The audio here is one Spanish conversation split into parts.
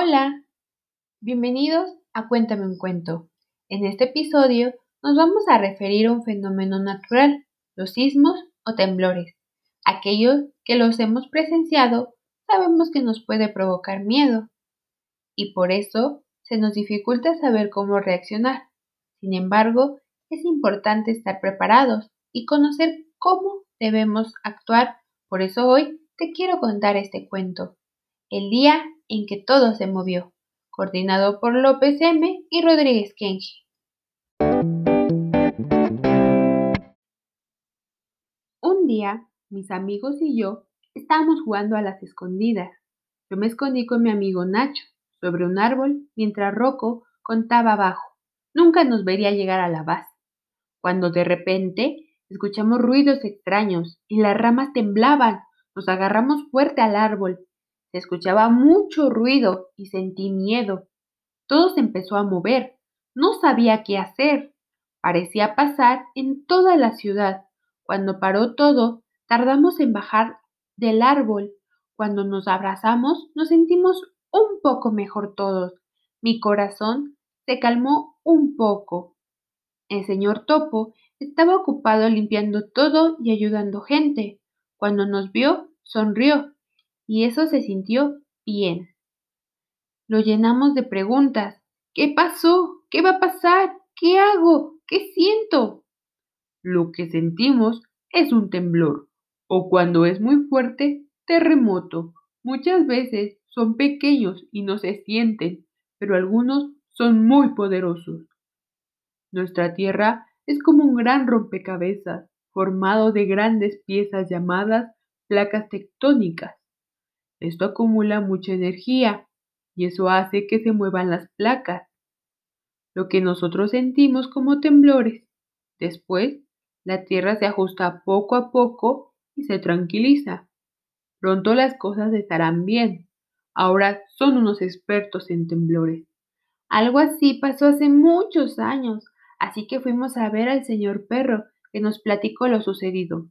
Hola, bienvenidos a Cuéntame un cuento. En este episodio nos vamos a referir a un fenómeno natural, los sismos o temblores. Aquellos que los hemos presenciado sabemos que nos puede provocar miedo y por eso se nos dificulta saber cómo reaccionar. Sin embargo, es importante estar preparados y conocer cómo debemos actuar. Por eso hoy te quiero contar este cuento. El día en que todo se movió, coordinado por López M. y Rodríguez Kenji. Un día, mis amigos y yo estábamos jugando a las escondidas. Yo me escondí con mi amigo Nacho sobre un árbol mientras Rocco contaba abajo. Nunca nos vería llegar a la base. Cuando de repente escuchamos ruidos extraños y las ramas temblaban. Nos agarramos fuerte al árbol. Se escuchaba mucho ruido y sentí miedo. Todo se empezó a mover. No sabía qué hacer. Parecía pasar en toda la ciudad. Cuando paró todo, tardamos en bajar del árbol. Cuando nos abrazamos, nos sentimos un poco mejor todos. Mi corazón se calmó un poco. El señor Topo estaba ocupado limpiando todo y ayudando gente. Cuando nos vio, sonrió, y eso se sintió bien. Lo llenamos de preguntas. ¿Qué pasó? ¿Qué va a pasar? ¿Qué hago? ¿Qué siento? Lo que sentimos es un temblor, o cuando es muy fuerte, terremoto. Muchas veces son pequeños y no se sienten, pero algunos son muy poderosos. Nuestra Tierra es como un gran rompecabezas formado de grandes piezas llamadas placas tectónicas. Esto acumula mucha energía y eso hace que se muevan las placas, lo que nosotros sentimos como temblores. Después, la Tierra se ajusta poco a poco y se tranquiliza. Pronto las cosas estarán bien. Ahora son unos expertos en temblores. Algo así pasó hace muchos años, así que fuimos a ver al señor perro, que nos platicó lo sucedido.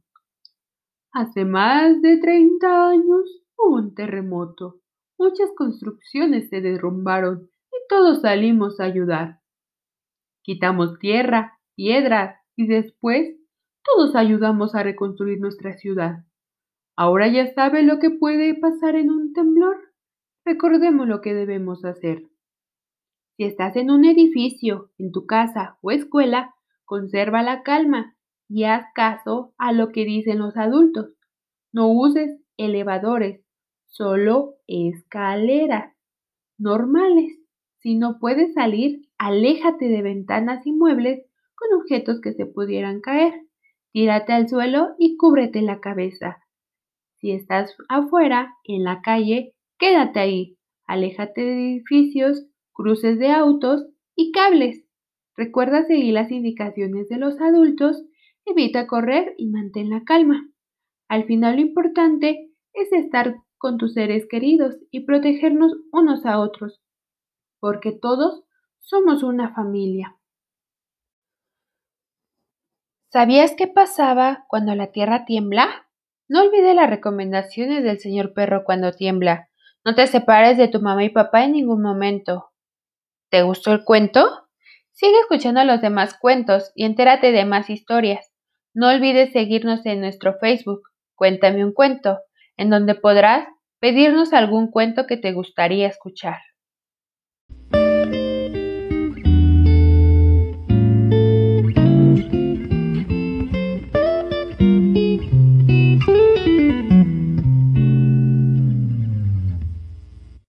Hace más de 30 años un terremoto. Muchas construcciones se derrumbaron y todos salimos a ayudar. Quitamos tierra, piedras y después todos ayudamos a reconstruir nuestra ciudad. Ahora ya sabe lo que puede pasar en un temblor. Recordemos lo que debemos hacer. Si estás en un edificio, en tu casa o escuela, conserva la calma y haz caso a lo que dicen los adultos. No uses elevadores, solo escaleras normales. Si no puedes salir, aléjate de ventanas y muebles con objetos que se pudieran caer. Tírate al suelo y cúbrete la cabeza. Si estás afuera, en la calle, Quédate ahí, aléjate de edificios, cruces de autos y cables. Recuerda seguir las indicaciones de los adultos, evita correr y mantén la calma. Al final lo importante es estar con tus seres queridos y protegernos unos a otros, porque todos somos una familia. ¿Sabías qué pasaba cuando la tierra tiembla? No olvides las recomendaciones del señor perro cuando tiembla. No te separes de tu mamá y papá en ningún momento. ¿Te gustó el cuento? Sigue escuchando los demás cuentos y entérate de más historias. No olvides seguirnos en nuestro Facebook, Cuéntame un cuento, en donde podrás pedirnos algún cuento que te gustaría escuchar.